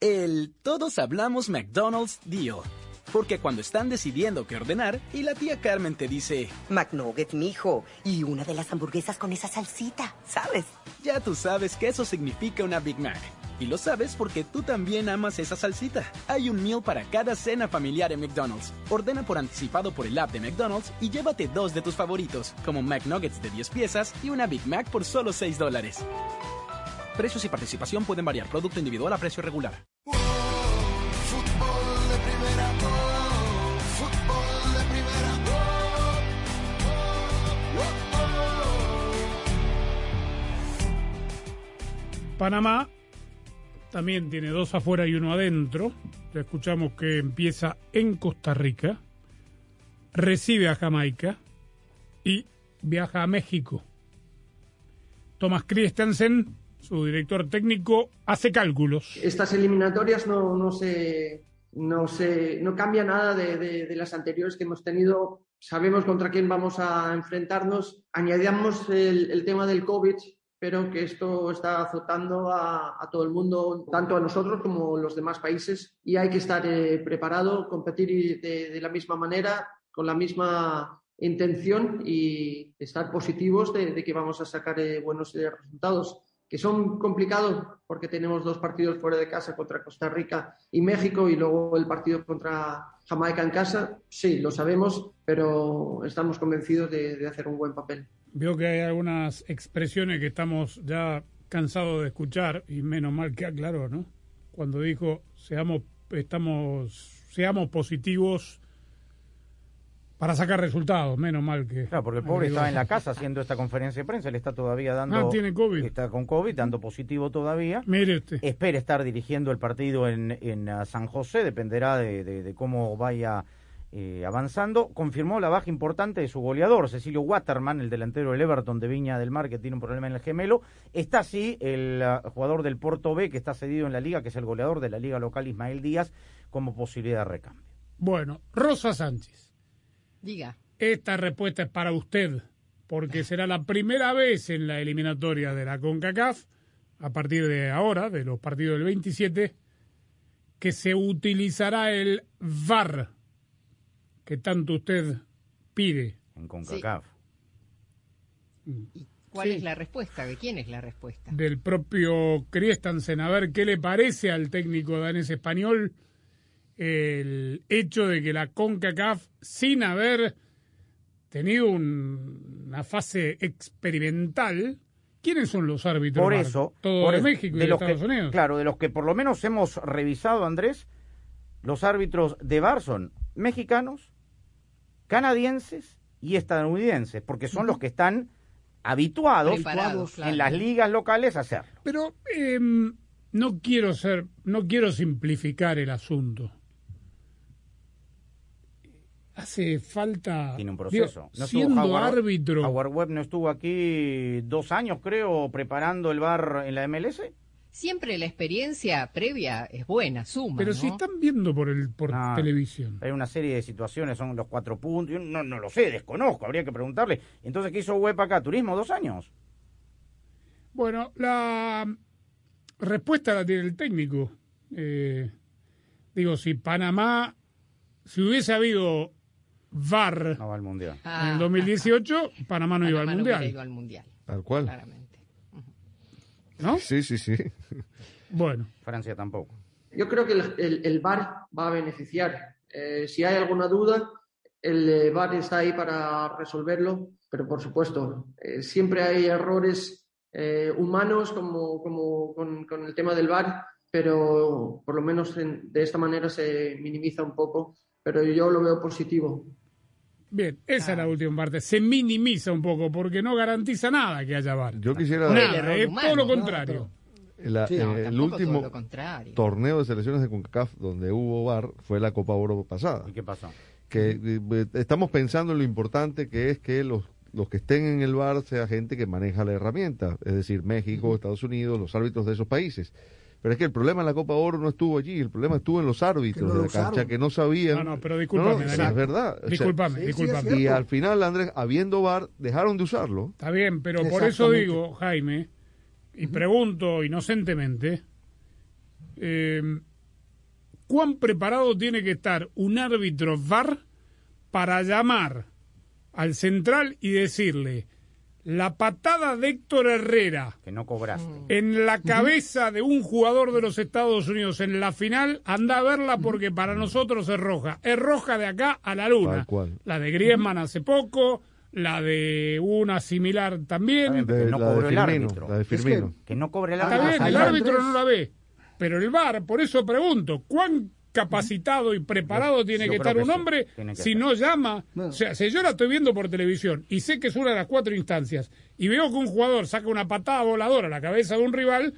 El todos hablamos McDonald's deal. Porque cuando están decidiendo qué ordenar y la tía Carmen te dice, McNugget, mijo, y una de las hamburguesas con esa salsita, ¿sabes? ya tú sabes que eso significa una Big Mac. Y lo sabes porque tú también amas esa salsita. Hay un meal para cada cena familiar en McDonald's. Ordena por anticipado por el app de McDonald's y llévate dos de tus favoritos, como McNuggets de 10 piezas y una Big Mac por solo 6 dólares. Precios y participación pueden variar. Producto individual a precio regular. Panamá también tiene dos afuera y uno adentro. Ya escuchamos que empieza en Costa Rica, recibe a Jamaica y viaja a México. Thomas Christensen, su director técnico, hace cálculos. Estas eliminatorias no, no, se, no, se, no cambia nada de, de- las anteriores que hemos tenido. Sabemos contra quién vamos a enfrentarnos. Añadíamos el, el tema del COVID, pero que esto está azotando a, a todo el mundo, tanto a nosotros como a los demás países. Y hay que estar eh, preparado, competir de, de la misma manera, con la misma intención y estar positivos de, de que vamos a sacar eh, buenos eh, resultados que son complicados porque tenemos dos partidos fuera de casa contra Costa Rica y México y luego el partido contra Jamaica en casa. Sí, lo sabemos, pero estamos convencidos de, de hacer un buen papel. Veo que hay algunas expresiones que estamos ya cansados de escuchar y menos mal que aclaró, ¿no? Cuando dijo seamos estamos seamos positivos para sacar resultados, menos mal que Claro, porque el pobre estaba en la casa haciendo esta conferencia de prensa, le está todavía dando... Ah, tiene COVID. Está con COVID, dando positivo todavía. Mire usted. Espera estar dirigiendo el partido en, en ah, San José, dependerá de, de- de cómo vaya eh, avanzando. Confirmó la baja importante de su goleador, Cecilio Waterman, el delantero del Everton de Viña del Mar, que tiene un problema en el gemelo. Está así el ah, jugador del Porto B, que está cedido en la liga, que es el goleador de la liga local, Ismael Díaz, como posibilidad de recambio. Bueno, Rosa Sánchez. Diga. Esta respuesta es para usted, porque será la primera vez en la eliminatoria de la CONCACAF, a partir de ahora, de los partidos del 27, que se utilizará el VAR, que tanto usted pide. En CONCACAF. ¿Cuál Sí. es la respuesta? ¿De quién es la respuesta? Del propio Christensen, a ver qué le parece al técnico danés español el hecho de que la CONCACAF, sin haber tenido un- una fase experimental, ¿quiénes son los árbitros? Por eso, Todo por de eso, México y de de los Estados que, Unidos. Claro, de los que por lo menos hemos revisado, Andrés, los árbitros de VAR son mexicanos, canadienses y estadounidenses, porque son los que están habituados Preparados, claro. en las ligas locales a hacerlo. Pero em, no quiero ser, no quiero simplificar el asunto. Hace falta. Tiene un proceso. digo, No siendo Howard- árbitro. Howard Webb no estuvo aquí dos años, creo, preparando el VAR en la MLS. Siempre la experiencia previa es buena, suma. Pero ¿no? si están viendo por el por Ah, televisión. Hay una serie de situaciones, son los cuatro puntos. Yo no, no lo sé, desconozco, habría que preguntarle. Entonces, ¿qué hizo Webb acá? ¿Turismo? ¿Dos años? Bueno, la respuesta la tiene el técnico. Eh, digo, si Panamá, si hubiese habido VAR No va al mundial. en el 2018, Panamá no iba al Ah. Panamá no mundial. ido al mundial. Tal cual. Claramente. ¿No? Sí, sí, sí. Bueno. Francia tampoco. Yo creo que el, el- el VAR va a beneficiar. Eh, si hay alguna duda, el eh, VAR está ahí para resolverlo, pero por supuesto, eh, siempre hay errores eh, humanos como, como con, con el tema del VAR, pero por lo menos en- de esta manera se minimiza un poco, pero yo lo veo positivo. Bien, esa es la última parte. Se minimiza un poco porque no garantiza nada que haya VAR. Yo quisiera. Nada, es todo lo contrario. La- Sí, eh, no, el último lo contrario. torneo de selecciones de CONCACAF donde hubo VAR fue la Copa Oro pasada. ¿Y qué pasó? Que eh, eh, estamos pensando en lo importante que es que los, los que estén en el VAR sea gente que maneja la herramienta, es decir, México, Estados Unidos, los árbitros de esos países. Pero es que el problema en la Copa Oro no estuvo allí, el problema estuvo en los árbitros no de la cancha usaron. que no sabían. No, no, pero discúlpame, No, es verdad. O sea, Discúlpame, Sí, sí, es discúlpame. y al final, Andrés, habiendo VAR, dejaron de usarlo. Está bien, pero por eso digo, Jaime, y pregunto inocentemente, eh, ¿cuán preparado tiene que estar un árbitro VAR para llamar al central y decirle la patada de Héctor Herrera Que no cobraste. en la cabeza de un jugador de los Estados Unidos en la final, anda a verla porque para nosotros es roja. Es roja de acá a la luna. La de Griezmann hace poco, la de una similar también. Que no la de cobró el árbitro. la de Firmino. Que no cobre el Está árbitro. bien, el árbitro no la ve, pero el VAR, por eso pregunto, ¿cuán capacitado y preparado tiene Yo que estar que un sí, hombre si estar. no llama? O sea, si yo la estoy viendo por televisión y sé que es una de las cuatro instancias y veo que un jugador saca una patada voladora a la cabeza de un rival,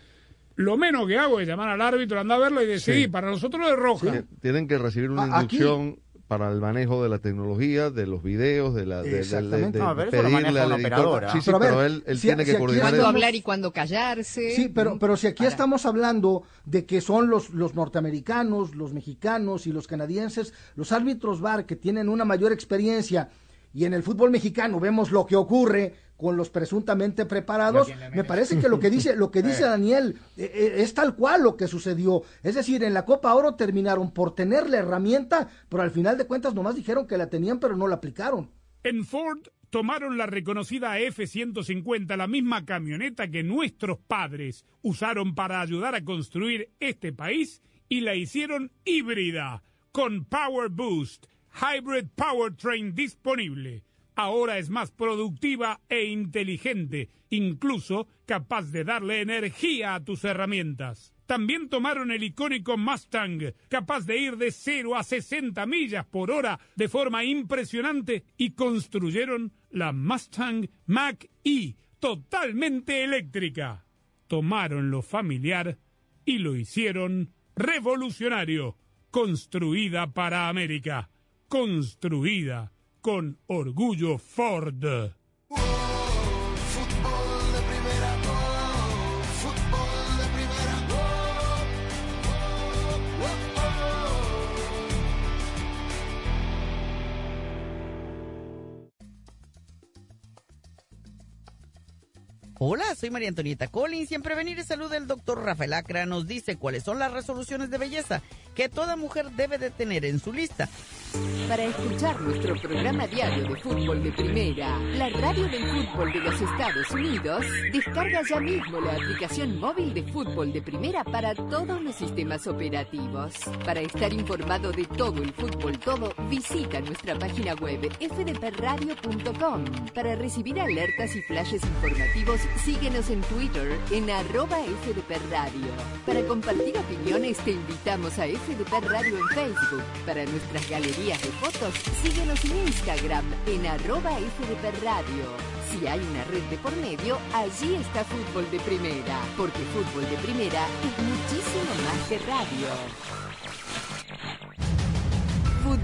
lo menos que hago es llamar al árbitro, andar a verlo y decir, Sí. para nosotros es roja. Tienen que recibir una Ah, aquí- inducción para el manejo de la tecnología, de los videos, de la de, de- de- Exactamente. de No, pero pedirle al editor. Sí, sí, Pero él, él si- tiene si que coordinar Cuándo hablar y cuándo callarse. Sí, pero, pero si aquí Para- estamos hablando de que son los, los norteamericanos, los mexicanos y los canadienses, los árbitros VAR que tienen una mayor experiencia y en el fútbol mexicano vemos lo que ocurre con los presuntamente preparados, me parece que lo que dice, lo que dice Daniel eh, eh, es tal cual lo que sucedió. Es decir, en la Copa Oro terminaron por tener la herramienta, pero al final de cuentas nomás dijeron que la tenían, pero no la aplicaron. En Ford tomaron la reconocida F-150, la misma camioneta que nuestros padres usaron para ayudar a construir este país y la hicieron híbrida, con Power Boost, Hybrid Powertrain disponible. Ahora es más productiva e inteligente, incluso capaz de darle energía a tus herramientas. También tomaron el icónico Mustang, capaz de ir de 0 a 60 millas por hora de forma impresionante, y construyeron la Mustang Mach-E, totalmente eléctrica. Tomaron lo familiar y lo hicieron revolucionario, construida para América, construida con orgullo Ford. Hola, soy María Antonieta Collins y en Prevenir y Salud el doctor Rafael Acra nos dice cuáles son las resoluciones de belleza que toda mujer debe de tener en su lista. Para escuchar nuestro programa diario de fútbol de primera, la radio del fútbol de los Estados Unidos, descarga ya mismo la aplicación móvil de fútbol de primera para todos los sistemas operativos. Para estar informado de todo el fútbol todo, visita nuestra página web fdpradio.com. Para recibir alertas y flashes informativos, síguenos en Twitter en arroba fdpradio. Para compartir opiniones, te invitamos a FDP Radio en Facebook. Para nuestras galerías de fotos, síguenos en Instagram en arroba FDP Radio. Si hay una red de por medio, allí está Fútbol de Primera, porque Fútbol de Primera es muchísimo más que radio.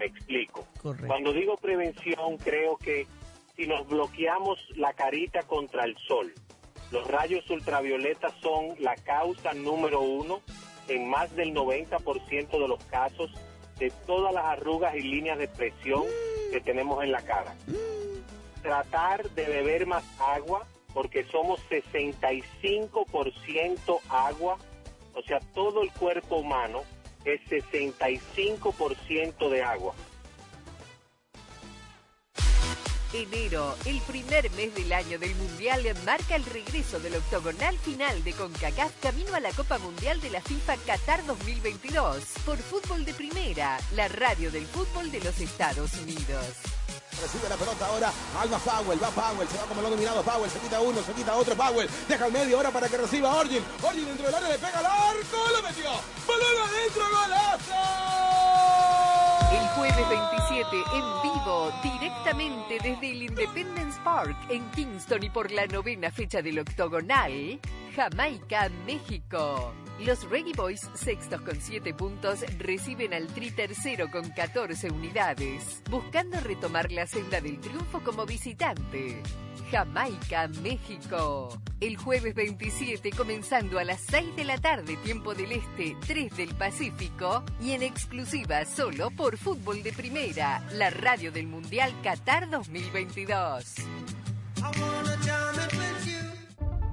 Me explico. Correcto. Cuando digo prevención, creo que si nos bloqueamos la carita contra el sol, los rayos ultravioletas son la causa número uno en más del 90% de los casos de todas las arrugas y líneas de expresión que tenemos en la cara. Tratar de beber más agua porque somos 65% agua, o sea, todo el cuerpo humano es 65% de agua. Enero, el primer mes del año del Mundial, marca el regreso del octogonal final de CONCACAF camino a la Copa Mundial de la FIFA Qatar 2022 por Fútbol de Primera, la radio del fútbol de los Estados Unidos. Recibe la pelota ahora Alba Powell, va Powell, se va como lo dominado Powell, se quita uno, se quita otro Powell, deja el medio ahora para que reciba Orgin, Orgin dentro del área le pega al arco, lo metió, balón adentro, golazo. El jueves 27 en vivo, directamente desde el Independence Park en Kingston y por la novena fecha del octogonal, Jamaica, México. Los Reggae Boys, sextos con 7 puntos, reciben al Tri tercero con 14 unidades, buscando retomar la senda del triunfo como visitante. Jamaica, México. El jueves 27, comenzando a las 6 de la tarde, tiempo del Este, 3 del Pacífico, y en exclusiva solo por Fútbol de Primera, la radio del Mundial Qatar 2022.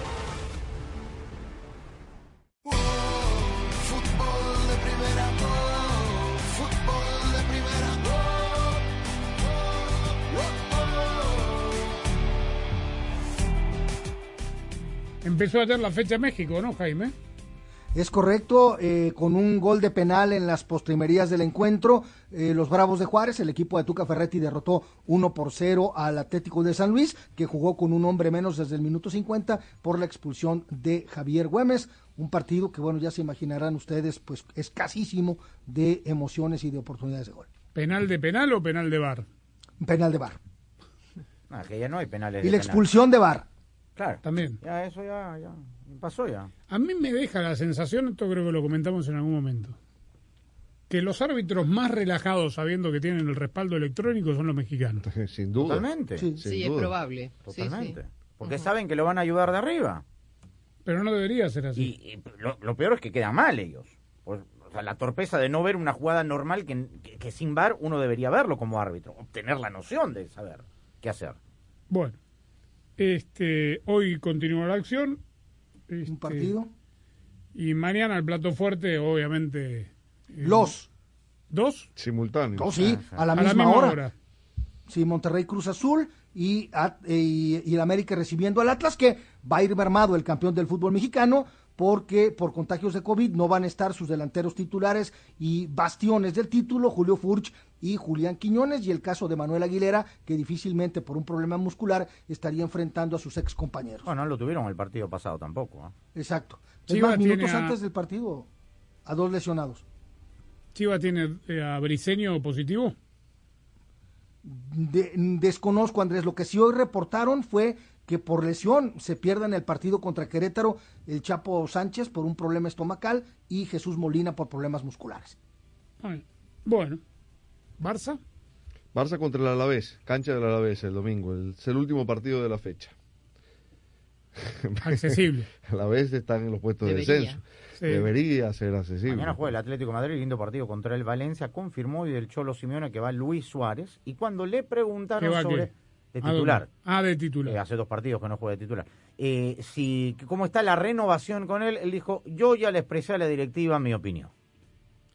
Empezó ayer la fecha México, ¿no, Jaime? Es correcto, eh, con un gol de penal en las postrimerías del encuentro, eh, los Bravos de Juárez, el equipo de Tuca Ferretti derrotó 1 por 0 al Atlético de San Luis, que jugó con un hombre menos desde el minuto 50 por la expulsión de Javier Güemes, un partido que bueno, ya se imaginarán ustedes, pues escasísimo de emociones y de oportunidades de gol. ¿Penal de penal o penal de bar? Penal de bar. Que ya no hay penales. Y de la penal. expulsión de bar. Claro. También. Ya, eso ya, ya pasó ya. A mí me deja la sensación, esto creo que lo comentamos en algún momento, que los árbitros más relajados sabiendo que tienen el respaldo electrónico son los mexicanos. Sin duda. Totalmente. Sí, Sí, es probable. Totalmente. sí. Porque saben que lo van a ayudar de arriba. Pero no debería ser así. Y, y lo, lo peor es que quedan mal ellos. Pues, o sea, la torpeza de no ver una jugada normal que, que- que sin VAR uno debería verlo como árbitro. Obtener la noción de saber qué hacer. Bueno, este, hoy continúa la acción. Un Este, partido. Y mañana el plato fuerte, obviamente. eh, Los. ¿Dos? Simultáneo. Oh, sí, a la A misma, la misma hora. hora. Sí, Monterrey Cruz Azul y, a- y, y el América recibiendo al Atlas, que va a ir mermado el campeón del fútbol mexicano, porque por contagios de COVID no van a estar sus delanteros titulares y bastiones del título, Julio Furch y Julián Quiñones, y el caso de Manuel Aguilera, que difícilmente por un problema muscular estaría enfrentando a sus ex compañeros. Bueno, no lo tuvieron el partido pasado tampoco. ¿eh? Exacto. Es más, minutos a- antes del partido, a dos lesionados. Chiva tiene eh, a Briseño positivo. De- desconozco, Andrés. Lo que sí hoy reportaron fue que por lesión se pierden el partido contra Querétaro el Chapo Sánchez por un problema estomacal y Jesús Molina por problemas musculares. Bueno, Barça. Barça contra el Alavés, cancha del Alavés el domingo. el- es el último partido de la fecha. Accesible. Alavés están en los puestos Debería. de descenso. Sí. Debería ser accesible. Mañana juega el Atlético de Madrid, lindo partido contra el Valencia. Confirmó y del Cholo Simeone que va Luis Suárez. Y cuando le ¿Qué preguntaron sobre. qué? De ¿A dónde? titular. Ah, de titular. Eh, hace dos partidos que no juega de titular. Eh, si, ¿Cómo está la renovación con él? Él dijo: Yo ya le expresé a la directiva mi opinión.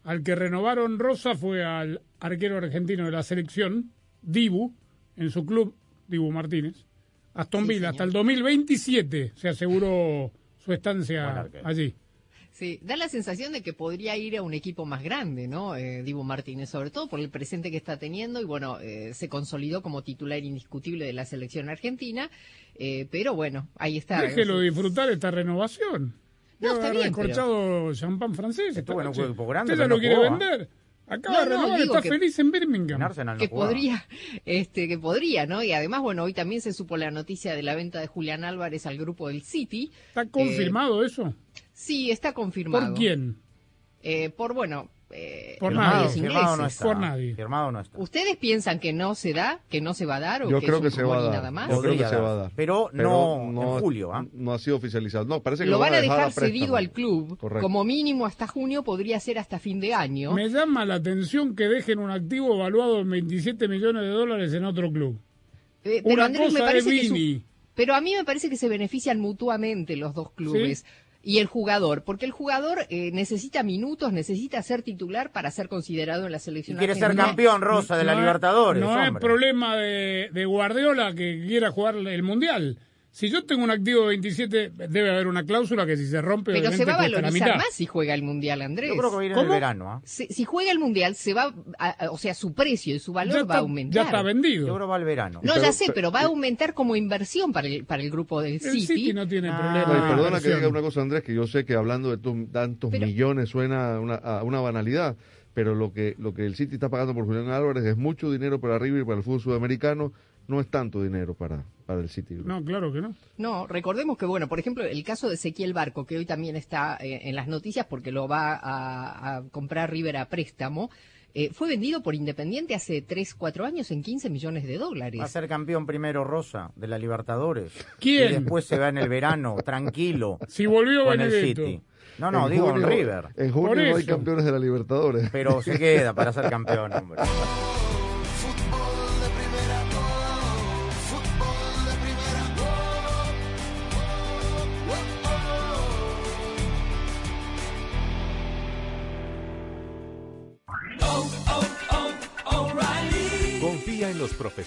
Al que renovaron Rosa fue al arquero argentino de la selección, Dibu, en su club, Dibu Martínez. Aston Sí, Villa, señor. hasta el 2027 se aseguró su estancia allí. Sí, da la sensación de que podría ir a un equipo más grande, ¿no? Eh, Dibu Martínez, sobre todo por el presente que está teniendo y bueno, eh, se consolidó como titular indiscutible de la selección argentina, eh, pero bueno, ahí está. Déjelo disfrutar esta renovación. No, está haber bien, pero- descorchado champán francés. Estuvo en un equipo grande, Usted ya lo no quiere ¿eh? vender. Acaba No, de no, está que- feliz en Birmingham. En Arsenal no que jugaba. podría, este, que podría, ¿no? Y además, bueno, hoy también se supo la noticia de la venta de Julián Álvarez al grupo del City. ¿Está confirmado eso? Sí, está confirmado. ¿Por quién? Eh, por, bueno, eh, Por medios Firmado no está. Por nadie. Firmado no está. ¿Ustedes piensan que no se da, que no se va a dar o Yo que creo es que se va a dar. nada más? Yo creo que Podría se va a dar. Pero no en julio, ¿ah? No ha sido oficializado. No, parece que Lo van a dejar cedido al club, Correcto. como mínimo hasta junio, podría ser hasta fin de año. Me llama la atención que dejen un activo evaluado en 27 millones de dólares en otro club. Eh, pero Una Andrés, me parece de que su- Vini. pero a mí me parece que se benefician mutuamente los dos clubes. Y el jugador, porque el jugador eh, necesita minutos, necesita ser titular para ser considerado en la selección. Y quiere ser campeón, Rosa, de la No Libertadores. No es problema de, de Guardiola que quiera jugar el Mundial. Si yo tengo un activo de 27, debe haber una cláusula que si se rompe, Pero se va a valorizar más si juega el Mundial, Andrés. Yo creo que va a ir en el ¿Cómo? verano, ¿ah? Si, si juega el Mundial, se va, a- a- o sea, su precio y su valor Ya va a aumentar. ya está vendido. Yo creo que va al verano. No, Pero- ya sé, pero- pero va a aumentar como inversión para el, para el grupo del El City. City no tiene Ah. problema. Perdona que diga una cosa, Andrés, que yo sé que hablando de tu- tantos Pero- millones suena una, a una banalidad, pero lo que, lo que el City está pagando por Julián Álvarez es mucho dinero para River y para el fútbol sudamericano, no es tanto dinero para, para el City. Group. No, claro que no. No, recordemos que, bueno, por ejemplo, el caso de Ezequiel Barco, que hoy también está eh, en las noticias porque lo va a, a comprar River a préstamo, eh, fue vendido por Independiente hace 3, 4 años en 15 millones de dólares. Va a ser campeón primero Rosa de la Libertadores. ¿Quién? Y después se va en el verano, tranquilo, Si volvió con el. City. No, no, digo en River. En junio no hay campeones de la Libertadores. Pero se queda para ser campeón, hombre.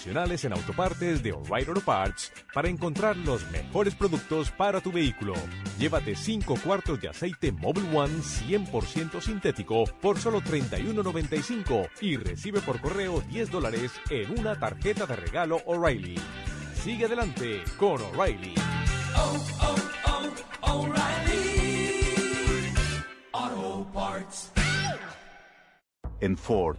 Profesionales en autopartes de O'Reilly Auto Parts para encontrar los mejores productos para tu vehículo. Llévate 5 cuartos de aceite Mobile One 100% sintético por solo $31.95 y recibe por correo 10 dólares en una tarjeta de regalo O'Reilly. Sigue adelante con O'Reilly. En Ford,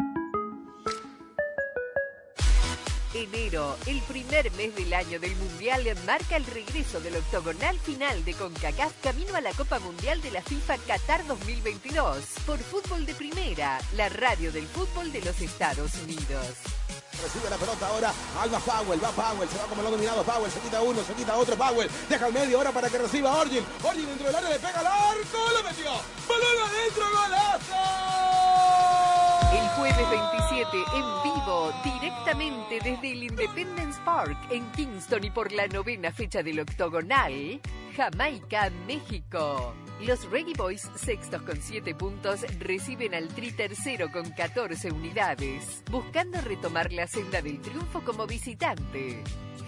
Enero, el primer mes del año del Mundial, marca el regreso del octogonal final de CONCACAF camino a la Copa Mundial de la FIFA Qatar 2022 por Fútbol de Primera, la radio del fútbol de los Estados Unidos. Recibe la pelota ahora. Alba Powell. Va Powell. Se va como lo dominado. Powell. Se quita uno. Se quita otro. Powell. Deja el medio ahora para que reciba Orgin. Orgin dentro del área. Le pega al arco. Lo metió. Balón adentro. Golazo. El jueves 27 en vivo, directamente desde el Independence Park en Kingston y por la novena fecha del octogonal, Jamaica, México. Los Reggae Boys, sextos con 7 puntos, reciben al Tri tercero con 14 unidades, buscando retomar la senda del triunfo como visitante.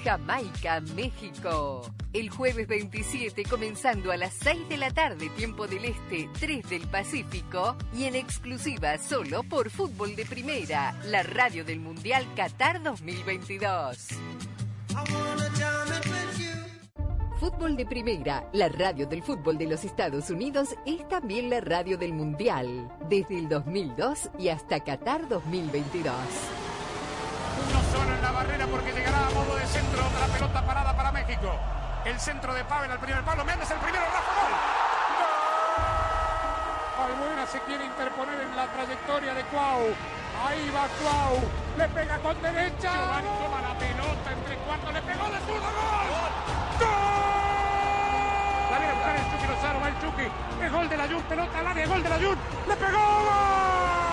Jamaica, México. El jueves 27, comenzando a las 6 de la tarde, tiempo del Este, 3 del Pacífico, y en exclusiva solo por Fútbol de Primera, la radio del Mundial Qatar 2022. Fútbol de Primera, la radio del fútbol de los Estados Unidos, es también la radio del Mundial, desde el 2002 y hasta Qatar 2022. Barrera porque llegará a modo de centro. Otra pelota parada para México. El centro de Pavel al primer palo. Méndez el primero. Rafa gol. Albuena se quiere interponer en la trayectoria de Cuau. Ahí va Cuau. Le pega con derecha. Giovanni toma la pelota entre cuartos. Le pegó de zurdo. ¡Gol! ¡Gol! La viene a buscar el Chucky Lozano. Va el Chucky. El gol de la Jun. Pelota al área. Gol de la Jun. ¡Le pegó! ¡Gol!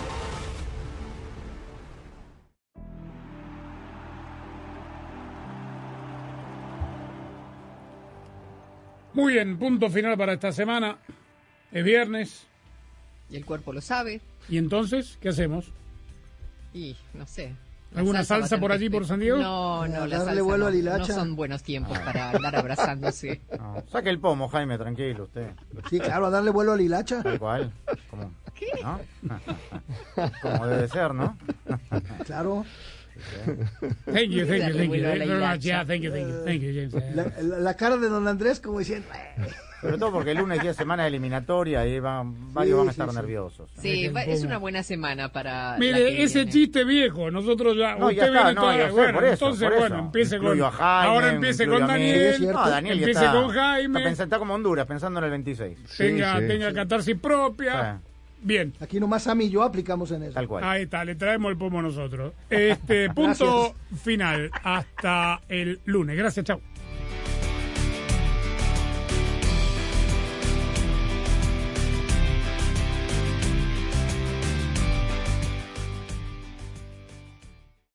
Muy bien, punto final para esta semana. Es viernes. Y el cuerpo lo sabe. ¿Y entonces qué hacemos? Y no sé. La ¿Alguna salsa a por allí, por San Diego? No, no, la Darle salsa vuelo no, hilacha. no son buenos tiempos para andar abrazándose. No, saque el pomo, Jaime, tranquilo usted. Sí, claro, a darle vuelo al hilacha. Tal cual. Como, ¿no? Como debe ser, ¿no? Claro. Thank you, thank you, thank you. Very much. Yeah, thank you, thank you, thank you, James. La, la- cara de don Andrés como diciendo... Sobre todo porque el lunes ya es semana eliminatoria y van, varios van a estar nerviosos. Sí, va- es una buena semana para. Mire, ese viene. chiste viejo, nosotros ya, No, usted ya está, viene no, ya sé, bueno, por eso, entonces por bueno, eso. empiece con, Incluyo a Jaime, ahora empiece con. Daniel, No, Daniel ya empiece está, con Jaime, Está, pensando- está como Honduras, pensando en el 26. tenga, tenga catarsis propia, bien. Aquí nomás Sammy y yo aplicamos en eso. Tal cual. Ahí está, le traemos el pomo nosotros. Este punto final hasta el lunes. Gracias, chao.